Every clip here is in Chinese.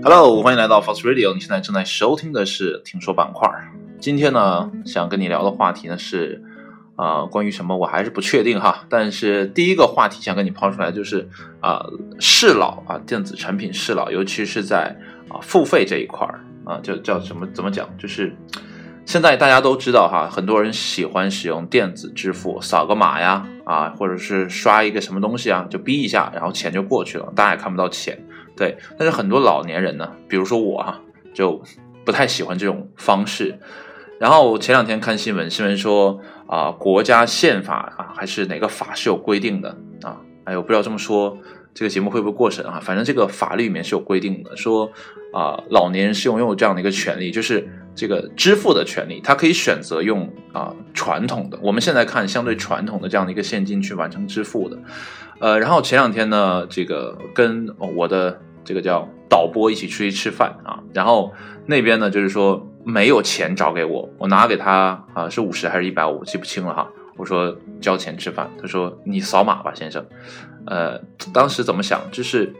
Hello，欢迎来到 Fox Radio。你现在正在收听的是听说板块。今天呢，想跟你聊的话题呢是，啊，关于什么我还是不确定哈。但是第一个话题想跟你抛出来就是啊，适老啊，电子产品适老，尤其是在啊付费这一块儿啊，叫叫什么怎么讲？就是现在大家都知道哈，很多人喜欢使用电子支付，扫个码呀啊，或者是刷一个什么东西啊，就逼一下，然后钱就过去了，大家也看不到钱。对，但是很多老年人呢，比如说我哈，就不太喜欢这种方式。然后前两天看新闻，新闻说啊，国家宪法啊，还是哪个法是有规定的啊？哎呦，不知道这么说，这个节目会不会过审啊？反正这个法律里面是有规定的，说啊，老年人是拥有这样的一个权利，就是这个支付的权利，他可以选择用啊传统的，我们现在看相对传统的这样的一个现金去完成支付的。呃，然后前两天呢，这个跟我的。这个叫导播一起出去吃饭啊，然后那边呢就是说没有钱找给我，我拿给他啊是五十还是一百五，记不清了哈。我说交钱吃饭，他说你扫码吧，先生。呃，当时怎么想，就是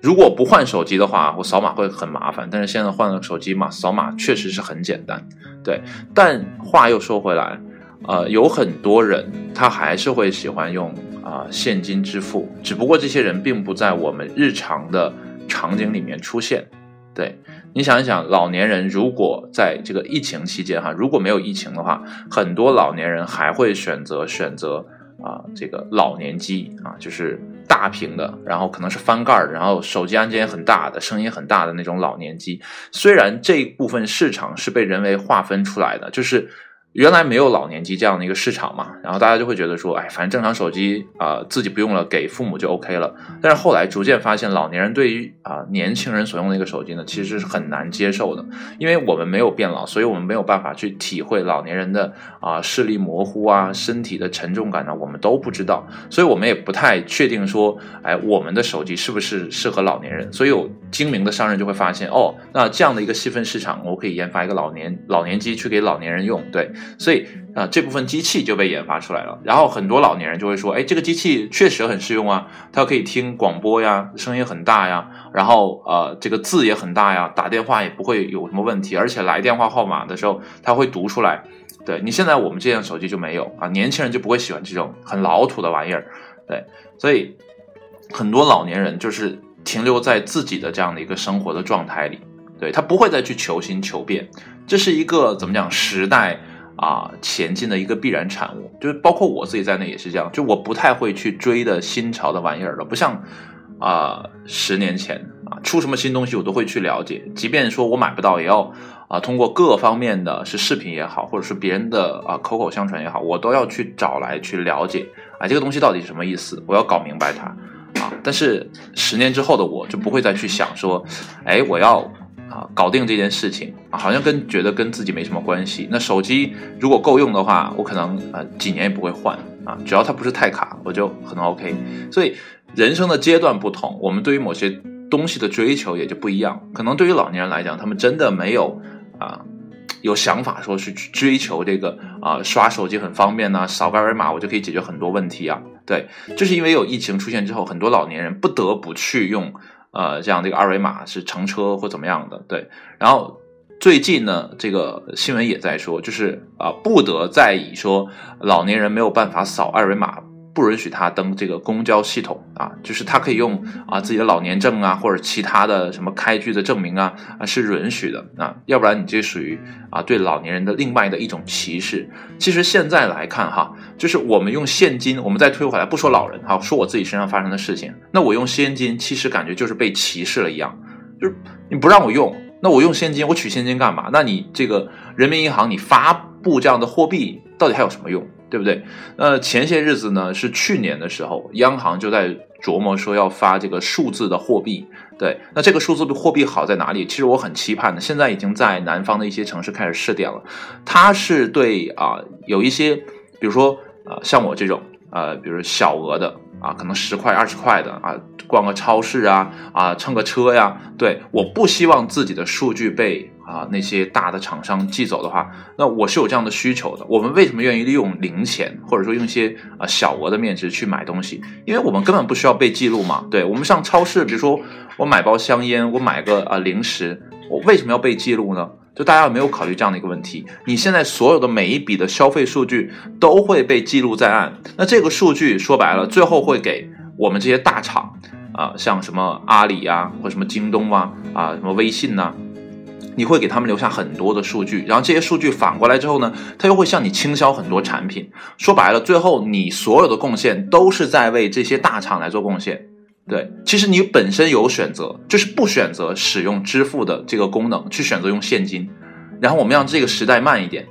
如果不换手机的话，我扫码会很麻烦，但是现在换了手机嘛，扫码确实是很简单。对，但话又说回来，呃，有很多人他还是会喜欢用啊现金支付，只不过这些人并不在我们日常的。场景里面出现，对你想一想，老年人如果在这个疫情期间哈，如果没有疫情的话，很多老年人还会选择选择啊这个老年机啊，就是大屏的，然后可能是翻盖儿，然后手机按键很大的，声音很大的那种老年机。虽然这部分市场是被人为划分出来的，就是。原来没有老年机这样的一个市场嘛，然后大家就会觉得说，哎，反正正常手机啊自己不用了，给父母就 OK 了。但是后来逐渐发现，老年人对于啊年轻人所用的一个手机呢，其实是很难接受的，因为我们没有变老，所以我们没有办法去体会老年人的啊视力模糊啊、身体的沉重感呢，我们都不知道，所以我们也不太确定说，哎，我们的手机是不是适合老年人？所以有精明的商人就会发现，哦，那这样的一个细分市场，我可以研发一个老年老年机去给老年人用，对。所以啊，这部分机器就被研发出来了。然后很多老年人就会说：“哎，这个机器确实很适用啊，它可以听广播呀，声音很大呀，然后呃，这个字也很大呀，打电话也不会有什么问题，而且来电话号码的时候，它会读出来。对你现在我们这样手机就没有啊，年轻人就不会喜欢这种很老土的玩意儿。对，所以很多老年人就是停留在自己的这样的一个生活的状态里，对他不会再去求新求变。这是一个怎么讲时代？啊，前进的一个必然产物，就是包括我自己在内也是这样，就我不太会去追的新潮的玩意儿了，不像啊十年前啊出什么新东西我都会去了解，即便说我买不到，也要啊通过各方面的是视频也好，或者是别人的啊口口相传也好，我都要去找来去了解啊这个东西到底是什么意思，我要搞明白它。但是十年之后的我就不会再去想说，哎，我要。啊，搞定这件事情，好像跟觉得跟自己没什么关系。那手机如果够用的话，我可能呃几年也不会换啊，只要它不是太卡，我就很 OK。所以人生的阶段不同，我们对于某些东西的追求也就不一样。可能对于老年人来讲，他们真的没有啊有想法说去追求这个啊刷手机很方便呐，扫二维码我就可以解决很多问题啊。对，就是因为有疫情出现之后，很多老年人不得不去用。呃，这样的一个二维码是乘车或怎么样的？对，然后最近呢，这个新闻也在说，就是啊，不得再以说老年人没有办法扫二维码。不允许他登这个公交系统啊，就是他可以用啊自己的老年证啊，或者其他的什么开具的证明啊啊是允许的啊，要不然你这属于啊对老年人的另外的一种歧视。其实现在来看哈，就是我们用现金，我们再推回来，不说老人哈，说我自己身上发生的事情，那我用现金其实感觉就是被歧视了一样，就是你不让我用，那我用现金，我取现金干嘛？那你这个人民银行你发布这样的货币到底还有什么用？对不对？那前些日子呢，是去年的时候，央行就在琢磨说要发这个数字的货币。对，那这个数字货币好在哪里？其实我很期盼的，现在已经在南方的一些城市开始试点了。它是对啊，有一些，比如说啊，像我这种呃，比如小额的啊，可能十块、二十块的啊，逛个超市啊啊，乘个车呀，对，我不希望自己的数据被啊那些大的厂商寄走的话，那我是有这样的需求的。我们为什么愿意利用零钱或者说用一些啊小额的面值去买东西？因为我们根本不需要被记录嘛。对我们上超市，比如说我买包香烟，我买个啊零食，我为什么要被记录呢？就大家有没有考虑这样的一个问题？你现在所有的每一笔的消费数据都会被记录在案，那这个数据说白了，最后会给我们这些大厂啊，像什么阿里啊，或什么京东啊，啊什么微信呐，你会给他们留下很多的数据，然后这些数据反过来之后呢，他又会向你倾销很多产品。说白了，最后你所有的贡献都是在为这些大厂来做贡献。对，其实你本身有选择，就是不选择使用支付的这个功能，去选择用现金，然后我们让这个时代慢一点。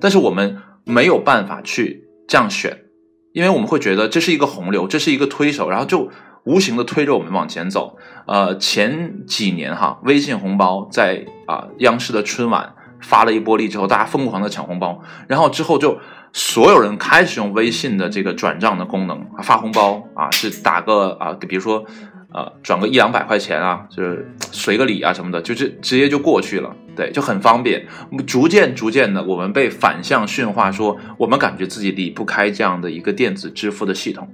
但是我们没有办法去这样选，因为我们会觉得这是一个洪流，这是一个推手，然后就无形的推着我们往前走。呃，前几年哈，微信红包在啊央视的春晚发了一波力之后，大家疯狂的抢红包，然后之后就。所有人开始用微信的这个转账的功能发红包啊，是打个啊，比如说呃，转个一两百块钱啊，就是随个礼啊什么的，就是直接就过去了，对，就很方便。逐渐逐渐的，我们被反向驯化，说我们感觉自己离不开这样的一个电子支付的系统。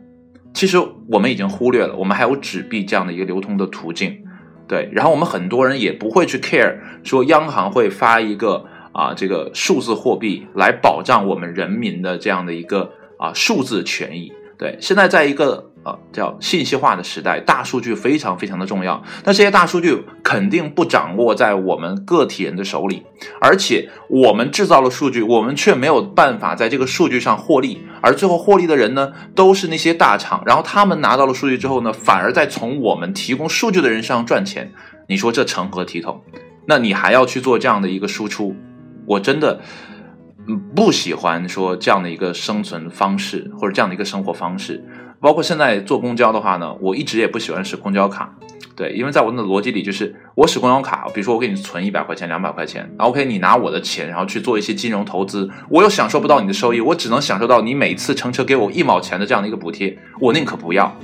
其实我们已经忽略了，我们还有纸币这样的一个流通的途径，对。然后我们很多人也不会去 care，说央行会发一个。啊，这个数字货币来保障我们人民的这样的一个啊数字权益。对，现在在一个呃叫信息化的时代，大数据非常非常的重要。那这些大数据肯定不掌握在我们个体人的手里，而且我们制造了数据，我们却没有办法在这个数据上获利。而最后获利的人呢，都是那些大厂。然后他们拿到了数据之后呢，反而在从我们提供数据的人身上赚钱。你说这成何体统？那你还要去做这样的一个输出？我真的不喜欢说这样的一个生存方式，或者这样的一个生活方式。包括现在坐公交的话呢，我一直也不喜欢使公交卡。对，因为在我的逻辑里，就是我使公交卡，比如说我给你存一百块钱、两百块钱，OK，你拿我的钱，然后去做一些金融投资，我又享受不到你的收益，我只能享受到你每次乘车给我一毛钱的这样的一个补贴，我宁可不要。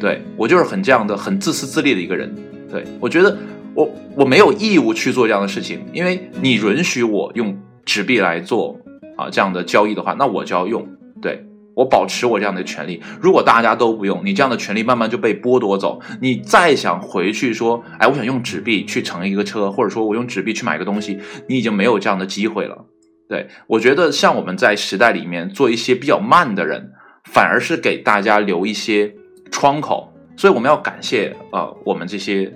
对我就是很这样的很自私自利的一个人。对我觉得。我我没有义务去做这样的事情，因为你允许我用纸币来做啊这样的交易的话，那我就要用，对我保持我这样的权利。如果大家都不用，你这样的权利慢慢就被剥夺走，你再想回去说，哎，我想用纸币去乘一个车，或者说我用纸币去买个东西，你已经没有这样的机会了。对我觉得，像我们在时代里面做一些比较慢的人，反而是给大家留一些窗口，所以我们要感谢啊我们这些。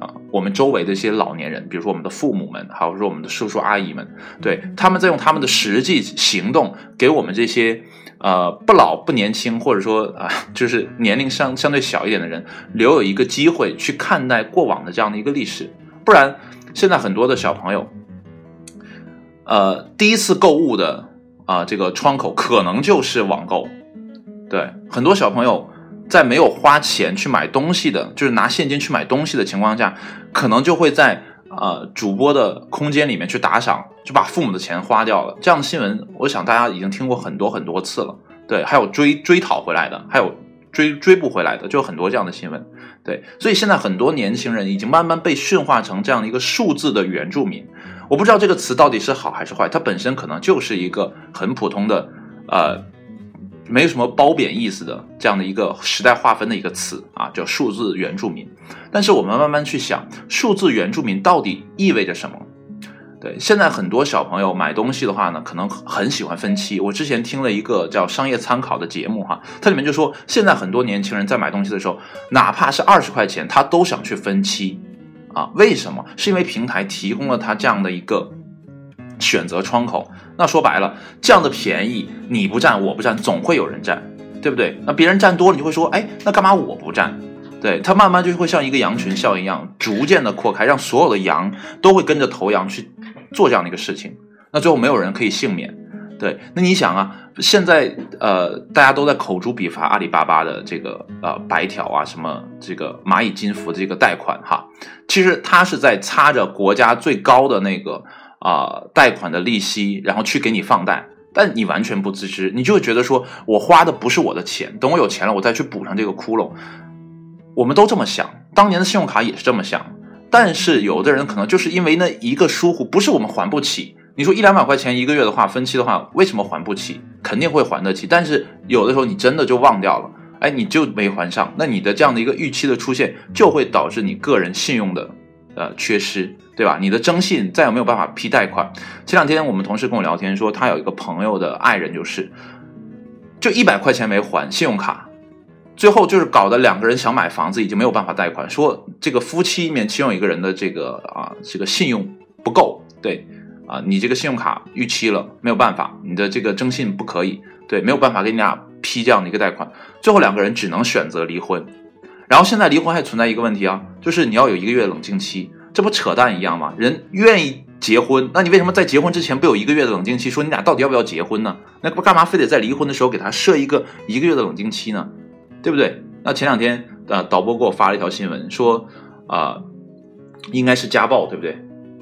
啊，我们周围的一些老年人，比如说我们的父母们，还有说我们的叔叔阿姨们，对，他们在用他们的实际行动，给我们这些呃不老不年轻，或者说啊，就是年龄相相对小一点的人，留有一个机会去看待过往的这样的一个历史。不然，现在很多的小朋友，呃，第一次购物的啊这个窗口可能就是网购，对，很多小朋友。在没有花钱去买东西的，就是拿现金去买东西的情况下，可能就会在呃主播的空间里面去打赏，就把父母的钱花掉了。这样的新闻，我想大家已经听过很多很多次了。对，还有追追讨回来的，还有追追不回来的，就很多这样的新闻。对，所以现在很多年轻人已经慢慢被驯化成这样的一个数字的原住民。我不知道这个词到底是好还是坏，它本身可能就是一个很普通的呃。没有什么褒贬意思的这样的一个时代划分的一个词啊，叫数字原住民。但是我们慢慢去想，数字原住民到底意味着什么？对，现在很多小朋友买东西的话呢，可能很喜欢分期。我之前听了一个叫《商业参考》的节目哈，它里面就说，现在很多年轻人在买东西的时候，哪怕是二十块钱，他都想去分期啊。为什么？是因为平台提供了他这样的一个选择窗口。那说白了，这样的便宜你不占我不占，总会有人占，对不对？那别人占多了，你会说，哎，那干嘛我不占？对它慢慢就会像一个羊群效应一样，逐渐的扩开，让所有的羊都会跟着头羊去做这样的一个事情。那最后没有人可以幸免。对，那你想啊，现在呃大家都在口诛笔伐阿里巴巴的这个呃白条啊，什么这个蚂蚁金服的这个贷款哈，其实它是在擦着国家最高的那个。啊，贷款的利息，然后去给你放贷，但你完全不自知，你就会觉得说，我花的不是我的钱，等我有钱了，我再去补上这个窟窿。我们都这么想，当年的信用卡也是这么想，但是有的人可能就是因为那一个疏忽，不是我们还不起。你说一两百块钱一个月的话，分期的话，为什么还不起？肯定会还得起，但是有的时候你真的就忘掉了，哎，你就没还上，那你的这样的一个逾期的出现，就会导致你个人信用的呃缺失，对吧？你的征信再也没有办法批贷款。前两天我们同事跟我聊天说，他有一个朋友的爱人就是，就一百块钱没还信用卡，最后就是搞得两个人想买房子已经没有办法贷款，说这个夫妻里面其中一个人的这个啊这个信用不够，对。啊，你这个信用卡逾期了，没有办法，你的这个征信不可以，对，没有办法给你俩批这样的一个贷款，最后两个人只能选择离婚。然后现在离婚还存在一个问题啊，就是你要有一个月冷静期，这不扯淡一样吗？人愿意结婚，那你为什么在结婚之前不有一个月的冷静期，说你俩到底要不要结婚呢？那不干嘛非得在离婚的时候给他设一个一个月的冷静期呢？对不对？那前两天呃，导播给我发了一条新闻，说啊，应该是家暴，对不对？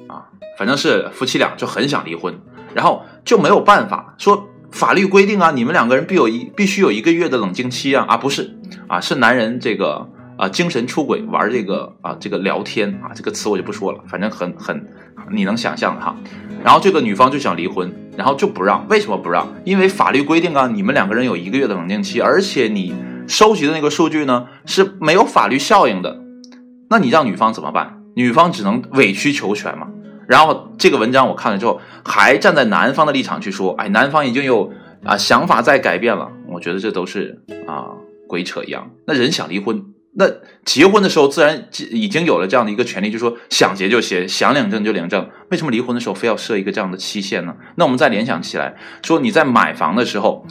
啊反正是夫妻俩就很想离婚，然后就没有办法说法律规定啊，你们两个人必有一必须有一个月的冷静期啊啊不是啊是男人这个啊精神出轨玩这个啊这个聊天啊这个词我就不说了，反正很很你能想象的哈。然后这个女方就想离婚，然后就不让，为什么不让？因为法律规定啊，你们两个人有一个月的冷静期，而且你收集的那个数据呢是没有法律效应的，那你让女方怎么办？女方只能委曲求全嘛。然后这个文章我看了之后，还站在男方的立场去说，哎，男方已经有啊想法在改变了。我觉得这都是啊鬼扯一样。那人想离婚，那结婚的时候自然已经有了这样的一个权利，就说想结就结，想领证就领证。为什么离婚的时候非要设一个这样的期限呢？那我们再联想起来，说你在买房的时候，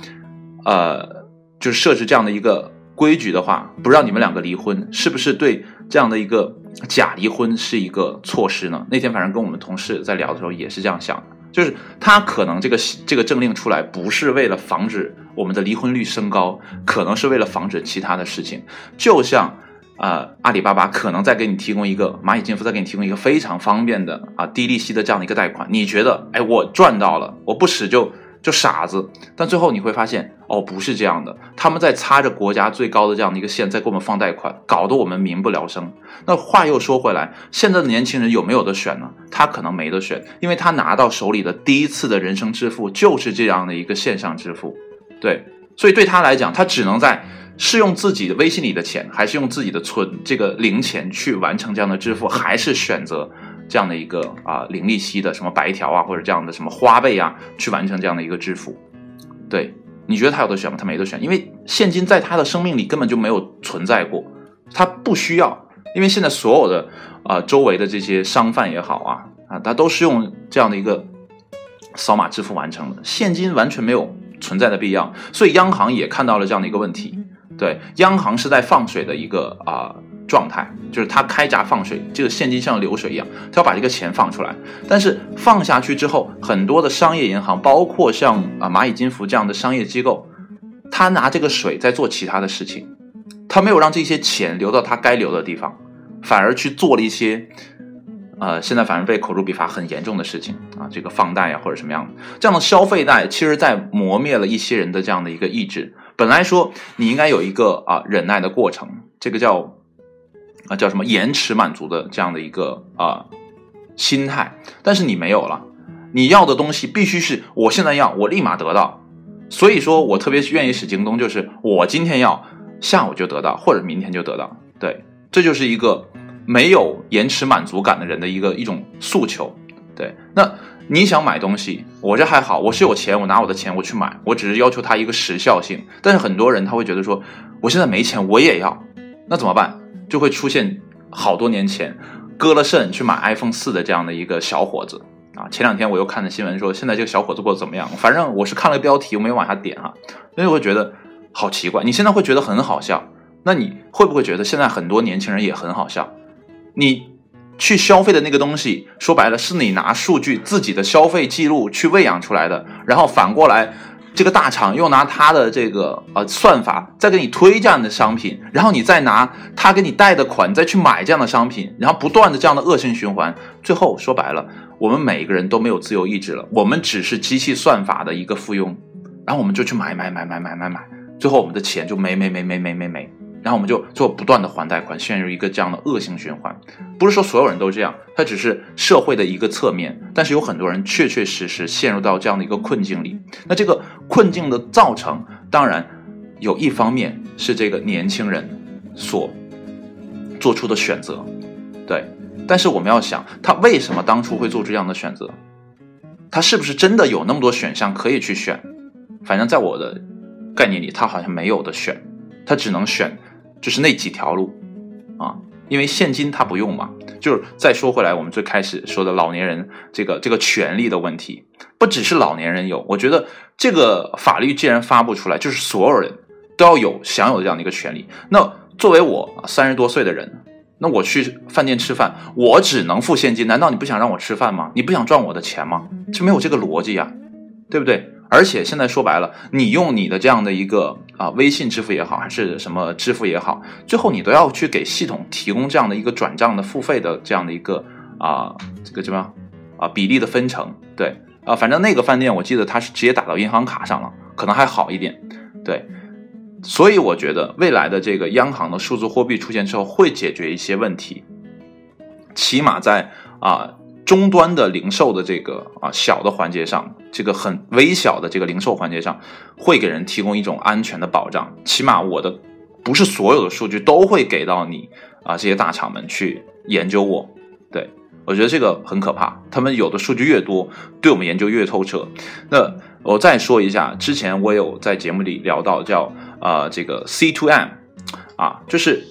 呃，就是设置这样的一个规矩的话，不让你们两个离婚，是不是对这样的一个？假离婚是一个措施呢。那天反正跟我们同事在聊的时候也是这样想的，就是他可能这个这个政令出来不是为了防止我们的离婚率升高，可能是为了防止其他的事情。就像呃，阿里巴巴可能在给你提供一个蚂蚁金服，在给你提供一个非常方便的啊低利息的这样的一个贷款，你觉得哎我赚到了，我不使就。就傻子，但最后你会发现，哦，不是这样的，他们在擦着国家最高的这样的一个线，在给我们放贷款，搞得我们民不聊生。那话又说回来，现在的年轻人有没有得选呢？他可能没得选，因为他拿到手里的第一次的人生支付就是这样的一个线上支付，对，所以对他来讲，他只能在是用自己的微信里的钱，还是用自己的存这个零钱去完成这样的支付，还是选择。这样的一个啊零利息的什么白条啊，或者这样的什么花呗啊，去完成这样的一个支付，对，你觉得他有的选吗？他没得选，因为现金在他的生命里根本就没有存在过，他不需要，因为现在所有的啊周围的这些商贩也好啊啊，他都是用这样的一个扫码支付完成的，现金完全没有存在的必要，所以央行也看到了这样的一个问题，对，央行是在放水的一个啊。状态就是他开闸放水，这个现金像流水一样，他要把这个钱放出来。但是放下去之后，很多的商业银行，包括像啊蚂蚁金服这样的商业机构，他拿这个水在做其他的事情，他没有让这些钱流到他该流的地方，反而去做了一些，呃，现在反正被口诛笔伐很严重的事情啊，这个放贷呀或者什么样的这样的消费贷，其实在磨灭了一些人的这样的一个意志。本来说你应该有一个啊忍耐的过程，这个叫。啊，叫什么延迟满足的这样的一个啊心态，但是你没有了，你要的东西必须是我现在要，我立马得到。所以说我特别愿意使京东，就是我今天要，下午就得到，或者明天就得到。对，这就是一个没有延迟满足感的人的一个一种诉求。对，那你想买东西，我这还好，我是有钱，我拿我的钱我去买，我只是要求它一个时效性。但是很多人他会觉得说，我现在没钱，我也要，那怎么办？就会出现好多年前割了肾去买 iPhone 四的这样的一个小伙子啊！前两天我又看了新闻说，现在这个小伙子过得怎么样？反正我是看了标题，我没往下点哈，所以我会觉得好奇怪。你现在会觉得很好笑，那你会不会觉得现在很多年轻人也很好笑？你去消费的那个东西，说白了是你拿数据自己的消费记录去喂养出来的，然后反过来。这个大厂又拿他的这个呃算法再给你推这样的商品，然后你再拿他给你贷的款再去买这样的商品，然后不断的这样的恶性循环，最后说白了，我们每一个人都没有自由意志了，我们只是机器算法的一个附庸，然后我们就去买买买买买买买，最后我们的钱就没没没没没没没，然后我们就做不断的还贷款，陷入一个这样的恶性循环。不是说所有人都这样，它只是社会的一个侧面，但是有很多人确确实实陷入到这样的一个困境里。那这个困境的造成，当然有一方面是这个年轻人所做出的选择，对。但是我们要想，他为什么当初会做出这样的选择？他是不是真的有那么多选项可以去选？反正在我的概念里，他好像没有的选，他只能选就是那几条路啊，因为现金他不用嘛。就是再说回来，我们最开始说的老年人这个这个权利的问题，不只是老年人有，我觉得这个法律既然发布出来，就是所有人都要有享有这样的一个权利。那作为我三十多岁的人。那我去饭店吃饭，我只能付现金，难道你不想让我吃饭吗？你不想赚我的钱吗？就没有这个逻辑呀，对不对？而且现在说白了，你用你的这样的一个啊微信支付也好，还是什么支付也好，最后你都要去给系统提供这样的一个转账的付费的这样的一个啊这个什么啊比例的分成，对啊，反正那个饭店我记得它是直接打到银行卡上了，可能还好一点，对。所以我觉得未来的这个央行的数字货币出现之后，会解决一些问题，起码在啊终端的零售的这个啊小的环节上，这个很微小的这个零售环节上，会给人提供一种安全的保障。起码我的不是所有的数据都会给到你啊这些大厂们去研究我，对我觉得这个很可怕。他们有的数据越多，对我们研究越透彻。那我再说一下，之前我有在节目里聊到叫。呃，这个 C to M，啊，就是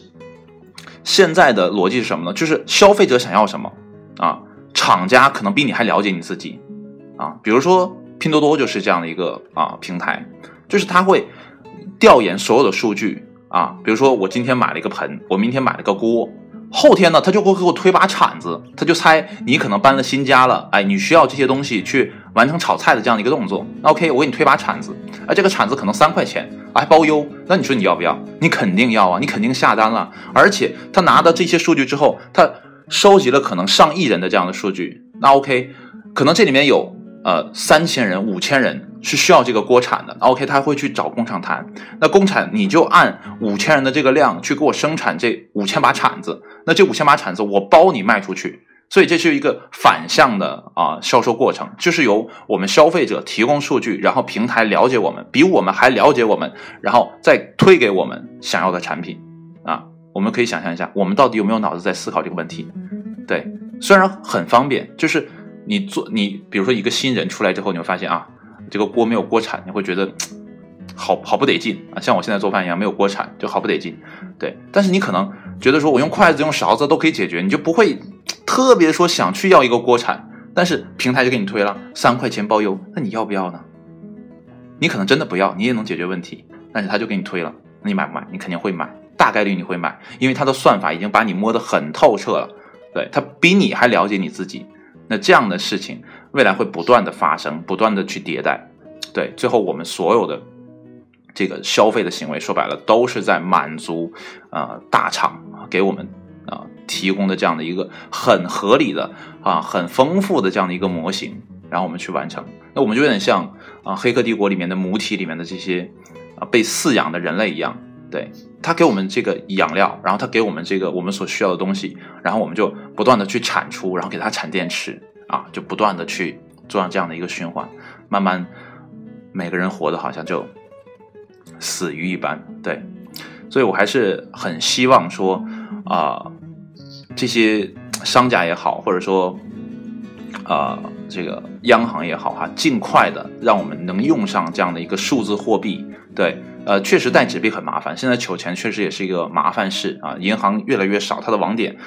现在的逻辑是什么呢？就是消费者想要什么啊，厂家可能比你还了解你自己啊。比如说拼多多就是这样的一个啊平台，就是他会调研所有的数据啊。比如说我今天买了一个盆，我明天买了个锅。后天呢，他就会给我推把铲子，他就猜你可能搬了新家了，哎，你需要这些东西去完成炒菜的这样的一个动作。OK，我给你推把铲子，哎，这个铲子可能三块钱，还包邮。那你说你要不要？你肯定要啊，你肯定下单了。而且他拿到这些数据之后，他收集了可能上亿人的这样的数据。那 OK，可能这里面有。呃，三千人、五千人是需要这个锅铲的，OK，他会去找工厂谈。那工厂你就按五千人的这个量去给我生产这五千把铲子，那这五千把铲子我包你卖出去。所以这是一个反向的啊销售过程，就是由我们消费者提供数据，然后平台了解我们，比我们还了解我们，然后再推给我们想要的产品。我们可以想象一下，我们到底有没有脑子在思考这个问题？对，虽然很方便，就是。你做你，比如说一个新人出来之后，你会发现啊，这个锅没有锅铲，你会觉得好好不得劲啊，像我现在做饭一样，没有锅铲就好不得劲。对，但是你可能觉得说我用筷子、用勺子都可以解决，你就不会特别说想去要一个锅铲。但是平台就给你推了三块钱包邮，那你要不要呢？你可能真的不要，你也能解决问题，但是他就给你推了，那你买不买？你肯定会买，大概率你会买，因为他的算法已经把你摸得很透彻了，对他比你还了解你自己。那这样的事情未来会不断的发生，不断的去迭代，对，最后我们所有的这个消费的行为，说白了都是在满足啊大厂给我们啊提供的这样的一个很合理的啊很丰富的这样的一个模型，然后我们去完成。那我们就有点像啊《黑客帝国》里面的母体里面的这些啊被饲养的人类一样。对他给我们这个养料，然后他给我们这个我们所需要的东西，然后我们就不断的去产出，然后给他产电池啊，就不断的去做上这样的一个循环，慢慢每个人活的好像就死鱼一般。对，所以我还是很希望说啊，这些商家也好，或者说啊这个央行也好哈，尽快的让我们能用上这样的一个数字货币。对。呃，确实带纸币很麻烦，现在取钱确实也是一个麻烦事啊。银行越来越少，它的网点，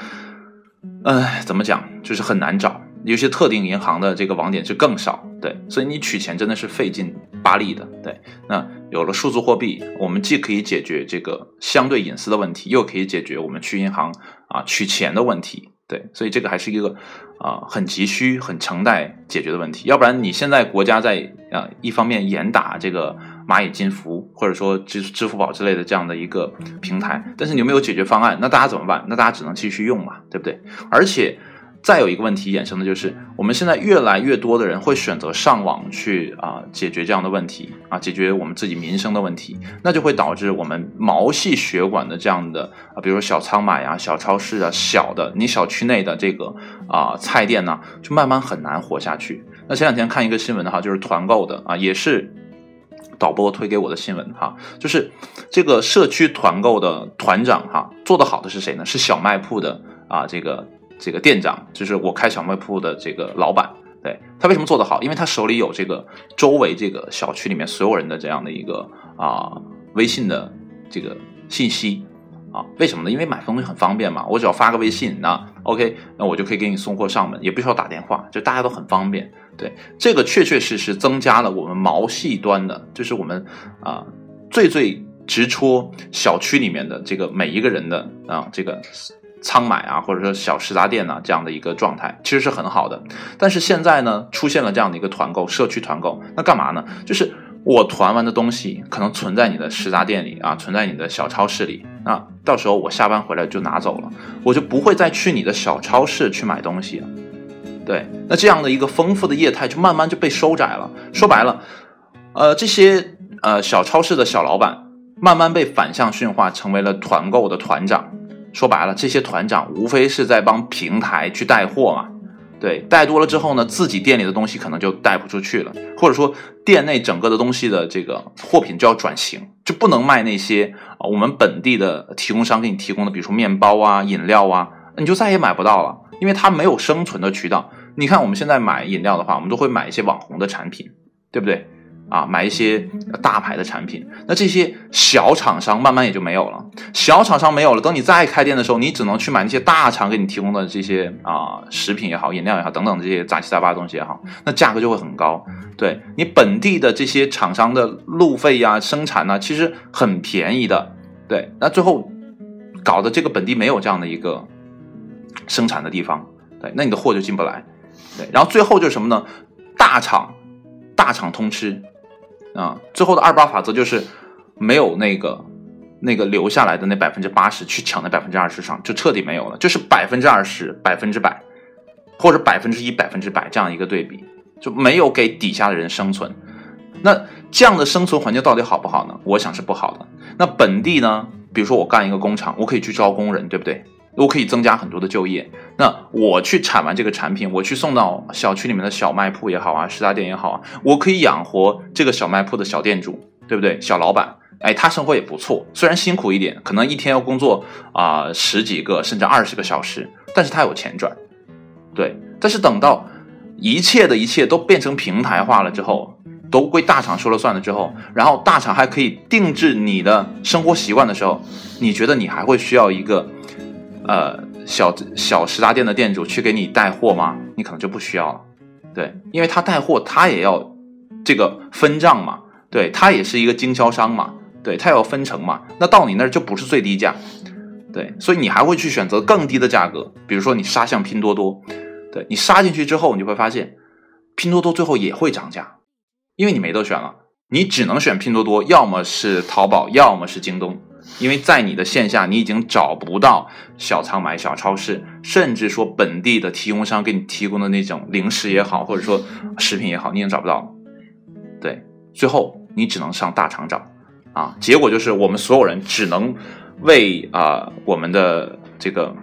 哎，怎么讲，就是很难找。有些特定银行的这个网点就更少，对，所以你取钱真的是费劲巴力的。对，那有了数字货币，我们既可以解决这个相对隐私的问题，又可以解决我们去银行啊取钱的问题。对，所以这个还是一个啊很急需、很成待解决的问题。要不然你现在国家在啊一方面严打这个。蚂蚁金服或者说支支付宝之类的这样的一个平台，但是你有没有解决方案？那大家怎么办？那大家只能继续用嘛，对不对？而且再有一个问题衍生的就是，我们现在越来越多的人会选择上网去啊解决这样的问题啊，解决我们自己民生的问题，那就会导致我们毛细血管的这样的啊，比如说小仓买啊、小超市啊、小的你小区内的这个啊菜店呢，就慢慢很难活下去。那前两天看一个新闻的哈，就是团购的啊，也是导播推给我的新闻哈，就是这个社区团购的团长哈，做的好的是谁呢？是小卖铺的啊，这个。这个店长就是我开小卖铺的这个老板，对他为什么做得好？因为他手里有这个周围这个小区里面所有人的这样的一个啊微信的这个信息啊，为什么呢？因为买东西很方便嘛，我只要发个微信，那 OK，那我就可以给你送货上门，也不需要打电话，就大家都很方便。对，这个确确实实增加了我们毛细端的，就是我们啊最最直戳小区里面的这个每一个人的啊这个。仓买啊，或者说小食杂店啊，这样的一个状态其实是很好的。但是现在呢，出现了这样的一个团购，社区团购，那干嘛呢？就是我团完的东西可能存在你的食杂店里啊，存在你的小超市里，那到时候我下班回来就拿走了，我就不会再去你的小超市去买东西了。对，那这样的一个丰富的业态就慢慢就被收窄了。说白了，呃，这些呃小超市的小老板慢慢被反向驯化，成为了团购的团长。说白了，这些团长无非是在帮平台去带货嘛，对，带多了之后呢，自己店里的东西可能就带不出去了，或者说店内整个的东西的这个货品就要转型，就不能卖那些啊我们本地的提供商给你提供的，比如说面包啊、饮料啊，你就再也买不到了，因为它没有生存的渠道。你看我们现在买饮料的话，我们都会买一些网红的产品，对不对？啊，买一些大牌的产品，那这些小厂商慢慢也就没有了。小厂商没有了，等你再开店的时候，你只能去买那些大厂给你提供的这些啊食品也好、饮料也好等等这些杂七杂八的东西也好，那价格就会很高。对你本地的这些厂商的路费呀、生产呢，其实很便宜的。对，那最后搞的这个本地没有这样的一个生产的地方，对，那你的货就进不来。对，然后最后就是什么呢？大厂，大厂通吃。啊，最后的二八法则就是没有那个那个留下来的那百分之八十去抢那百分之二十上，就彻底没有了，就是百分之二十百分之百，或者百分之一百分之百这样一个对比，就没有给底下的人生存。那这样的生存环境到底好不好呢？我想是不好的。那本地呢？比如说我干一个工厂，我可以去招工人，对不对？我可以增加很多的就业。那我去产完这个产品，我去送到小区里面的小卖铺也好啊，食杂店也好啊，我可以养活这个小卖铺的小店主，对不对？小老板，哎，他生活也不错，虽然辛苦一点，可能一天要工作啊十几个甚至二十个小时，但是他有钱赚，对。但是等到一切的一切都变成平台化了之后，都归大厂说了算了之后，然后大厂还可以定制你的生活习惯的时候，你觉得你还会需要一个？呃，小小食杂店的店主去给你带货吗？你可能就不需要了，对，因为他带货他也要这个分账嘛，对他也是一个经销商嘛，对他要分成嘛，那到你那儿就不是最低价，对，所以你还会去选择更低的价格，比如说你杀向拼多多，对你杀进去之后，你会发现拼多多最后也会涨价，因为你没得选了，你只能选拼多多，要么是淘宝，要么是京东。因为在你的线下，你已经找不到小仓买、小超市，甚至说本地的提供商给你提供的那种零食也好，或者说食品也好，你已经找不到了。对，最后你只能上大厂找，啊，结果就是我们所有人只能为啊我们的这个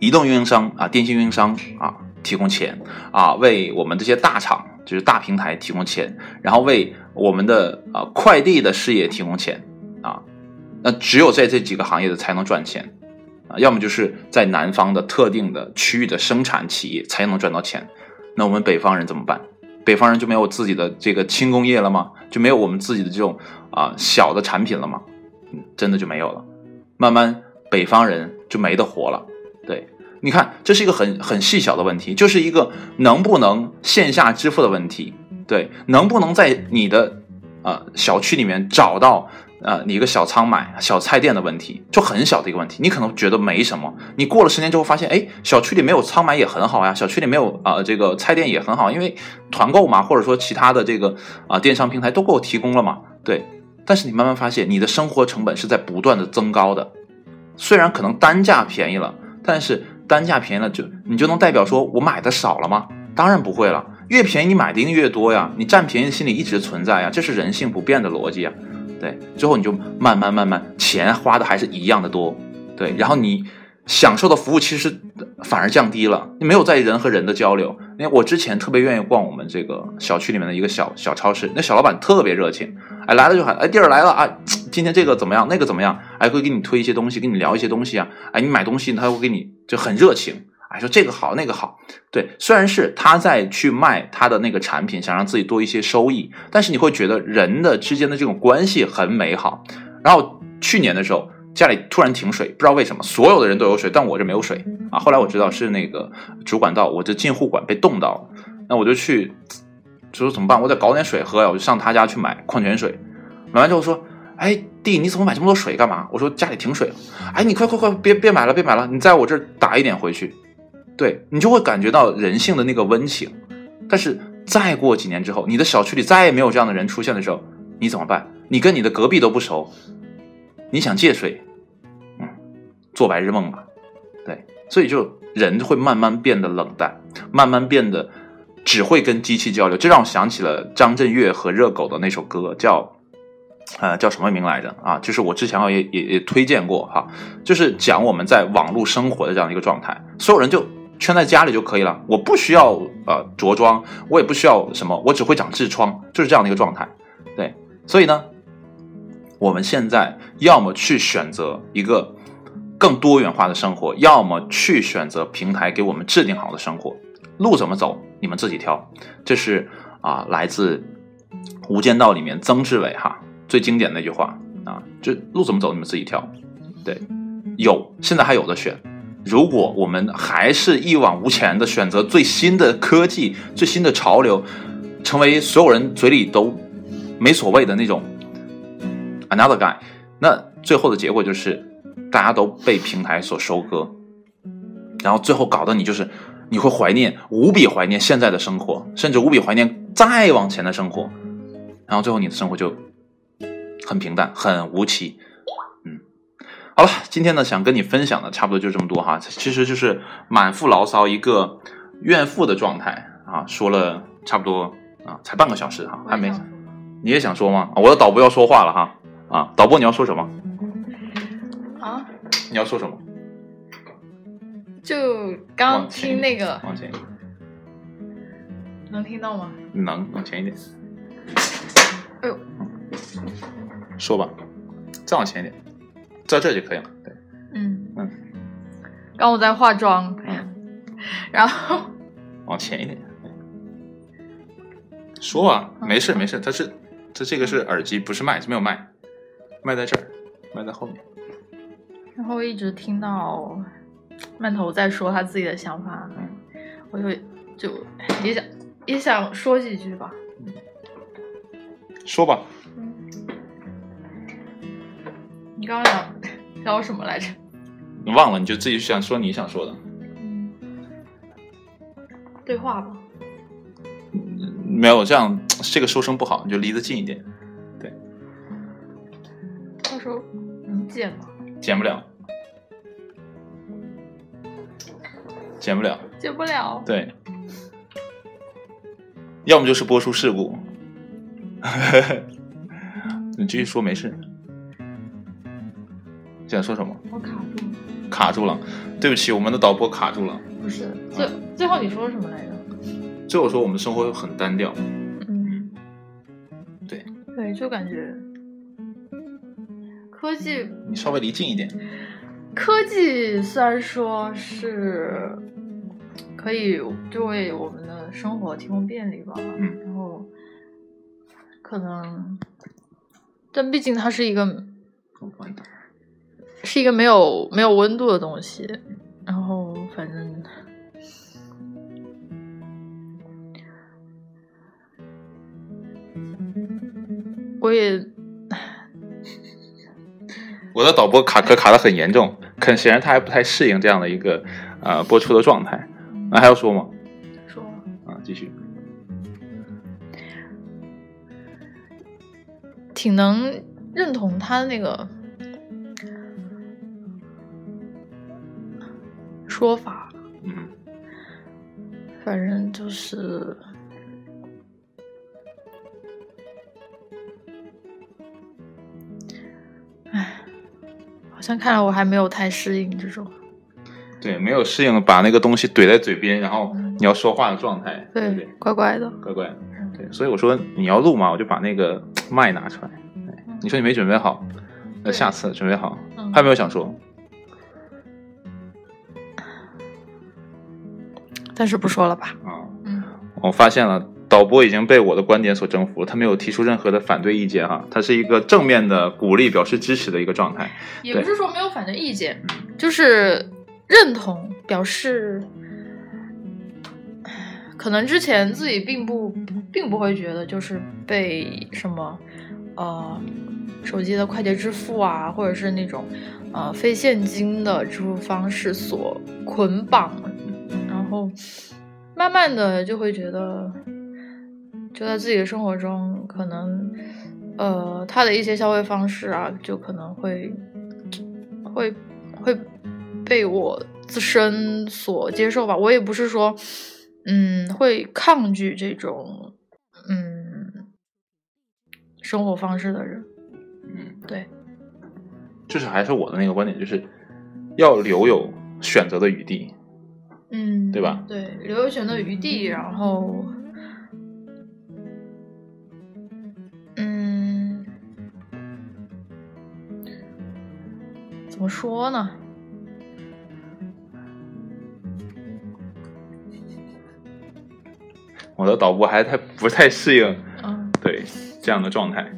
移动运营商啊、电信运营商啊提供钱啊，为我们这些大厂就是大平台提供钱，然后为我们的啊快递的事业提供钱。那只有在这几个行业的才能赚钱，啊，要么就是在南方的特定的区域的生产企业才能赚到钱。那我们北方人怎么办？北方人就没有自己的这个轻工业了吗？就没有我们自己的这种啊小的产品了吗？嗯，真的就没有了。慢慢北方人就没得活了。对，你看，这是一个很很细小的问题，就是一个能不能线下支付的问题。对，能不能在你的啊小区里面找到？呃，你一个小仓买小菜店的问题，就很小的一个问题，你可能觉得没什么。你过了十年之后发现，哎，小区里没有仓买也很好呀，小区里没有啊这个菜店也很好，因为团购嘛，或者说其他的这个啊电商平台都给我提供了嘛。对，但是你慢慢发现，你的生活成本是在不断的增高的。虽然可能单价便宜了，但是单价便宜了就你就能代表说我买的少了吗？当然不会了，越便宜你买的一定越多呀，你占便宜心理一直存在呀，这是人性不变的逻辑啊。对，最后你就慢慢慢慢钱花的还是一样的多，对，然后你。享受的服务其实反而降低了，你没有在人和人的交流。因为我之前特别愿意逛我们这个小区里面的一个小小超市，那小老板特别热情，哎来了就喊，哎弟儿来了啊，今天这个怎么样，那个怎么样，哎会给你推一些东西，跟你聊一些东西啊，哎你买东西他会给你就很热情，哎说这个好那个好，对，虽然是他在去卖他的那个产品，想让自己多一些收益，但是你会觉得人的之间的这种关系很美好。然后去年的时候。家里突然停水，不知道为什么，所有的人都有水，但我这没有水啊。后来我知道是那个主管道，我这进户管被冻到了。那我就去，就说怎么办？我得搞点水喝呀。我就上他家去买矿泉水，买完之后说：“哎，弟，你怎么买这么多水干嘛？”我说：“家里停水了。”哎，你快快快，别别买了，别买了，你在我这儿打一点回去。对你就会感觉到人性的那个温情。但是再过几年之后，你的小区里再也没有这样的人出现的时候，你怎么办？你跟你的隔壁都不熟。你想借水，嗯，做白日梦吧，对，所以就人会慢慢变得冷淡，慢慢变得只会跟机器交流。这让我想起了张震岳和热狗的那首歌，叫呃叫什么名来着啊？就是我之前也也也推荐过哈，就是讲我们在网络生活的这样一个状态，所有人就圈在家里就可以了，我不需要呃着装，我也不需要什么，我只会长痔疮，就是这样的一个状态，对，所以呢。我们现在要么去选择一个更多元化的生活，要么去选择平台给我们制定好的生活。路怎么走，你们自己挑。这是啊，来自《无间道》里面曾志伟哈最经典的那句话啊，就路怎么走，你们自己挑。对，有现在还有的选。如果我们还是一往无前的选择最新的科技、最新的潮流，成为所有人嘴里都没所谓的那种。Another guy，那最后的结果就是大家都被平台所收割，然后最后搞得你就是你会怀念，无比怀念现在的生活，甚至无比怀念再往前的生活，然后最后你的生活就很平淡，很无奇。嗯，好了，今天呢想跟你分享的差不多就这么多哈，其实就是满腹牢骚，一个怨妇的状态啊，说了差不多啊，才半个小时哈，还没，你也想说吗？我的导播要说话了哈。啊，导播，你要说什么？啊？你要说什么？就刚听那个，往前一点，能听到吗？能，往前一点。哎呦，说吧，再往前一点，在这就可以了。对，嗯嗯。刚我在化妆，然后往前一点。说啊，没事没事，它是它这个是耳机，不是麦，没有麦。麦在这儿，麦在后面。然后一直听到曼头在说他自己的想法，嗯我就就也想也想说几句吧。说吧。你刚刚聊聊什么来着？你忘了，你就自己想说你想说的。嗯。对话吧。没有这样，这个收声不好，你就离得近一点。能剪吗？剪不了，剪不了，剪不了。对，要么就是播出事故。你继续说，没事。想说什么？我卡住了。卡住了，对不起，我们的导播卡住了。不是，最最后你说什么来着？最后说我们生活很单调。嗯，对。对，就感觉。科技，你稍微离近一点。科技虽然说是可以就为我们的生活提供便利吧，嗯，然后可能，但毕竟它是一个，是一个没有没有温度的东西，然后反正我也。我的导播卡壳卡的很严重，可显然他还不太适应这样的一个呃播出的状态。那还要说吗？说啊，继续。挺能认同他的那个说法，嗯反正就是，唉，好像看来我还没有太适应这种，对，没有适应把那个东西怼在嘴边，然后嗯你要说话的状态，对对怪怪的。乖乖的，对，所以我说你要录嘛，我就把那个麦拿出来。你说你没准备好，那对下次准备好。嗯还有没有想说？但是不说了吧。啊，嗯我发现了，导播已经被我的观点所征服了，他没有提出任何的反对意见哈，他是一个正面的鼓励、表示支持的一个状态。也不是说没有反对意见，就是认同，表示可能之前自己并不并不会觉得就是被什么呃手机的快捷支付啊，或者是那种呃非现金的支付方式所捆绑，然后慢慢的就会觉得，就在自己的生活中，可能呃他的一些消费方式啊，就可能会会会被我自身所接受吧。我也不是说嗯会抗拒这种嗯生活方式的人，嗯，对，就是还是我的那个观点，就是要留有选择的余地。嗯，对吧？对，留有选择余地，然后，嗯，怎么说呢？我的导播还太不太适应嗯对这样的状态。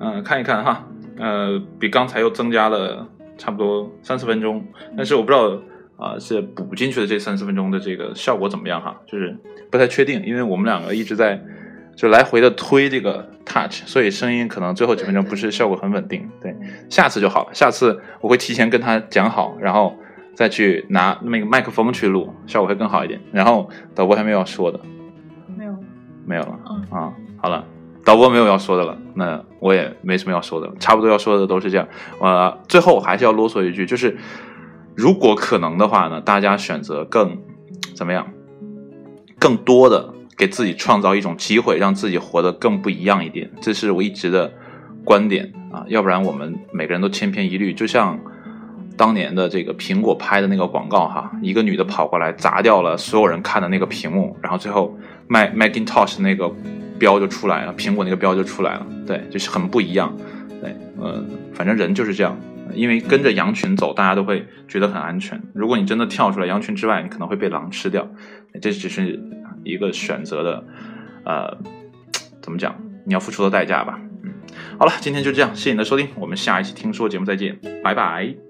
嗯、看一看哈，呃，比刚才又增加了差不多三四分钟，但是我不知道啊、是补进去的这三四分钟的这个效果怎么样哈，就是不太确定，因为我们两个一直在就来回的推这个 touch，所以声音可能最后几分钟不是效果很稳定。对，下次就好了，下次我会提前跟他讲好，然后再去拿那个麦克风去录，效果会更好一点。然后导播还没有要说的，没有，没有了。嗯啊，好了，导播没有要说的了，那我也没什么要说的，差不多要说的都是这样。呃，最后我还是要啰嗦一句，就是如果可能的话呢，大家选择更怎么样，更多的给自己创造一种机会，让自己活得更不一样一点，这是我一直的观点啊，要不然我们每个人都千篇一律，就像。当年的这个苹果拍的那个广告哈，一个女的跑过来砸掉了所有人看的那个屏幕，然后最后麦 Macintosh 那个标就出来了，苹果那个标就出来了，对，就是很不一样，对，呃，反正人就是这样，因为跟着羊群走，大家都会觉得很安全。如果你真的跳出来羊群之外，你可能会被狼吃掉，这只是一个选择的，呃，怎么讲？你要付出的代价吧。嗯，好了，今天就这样，谢谢你的收听，我们下一期听说节目再见，拜拜。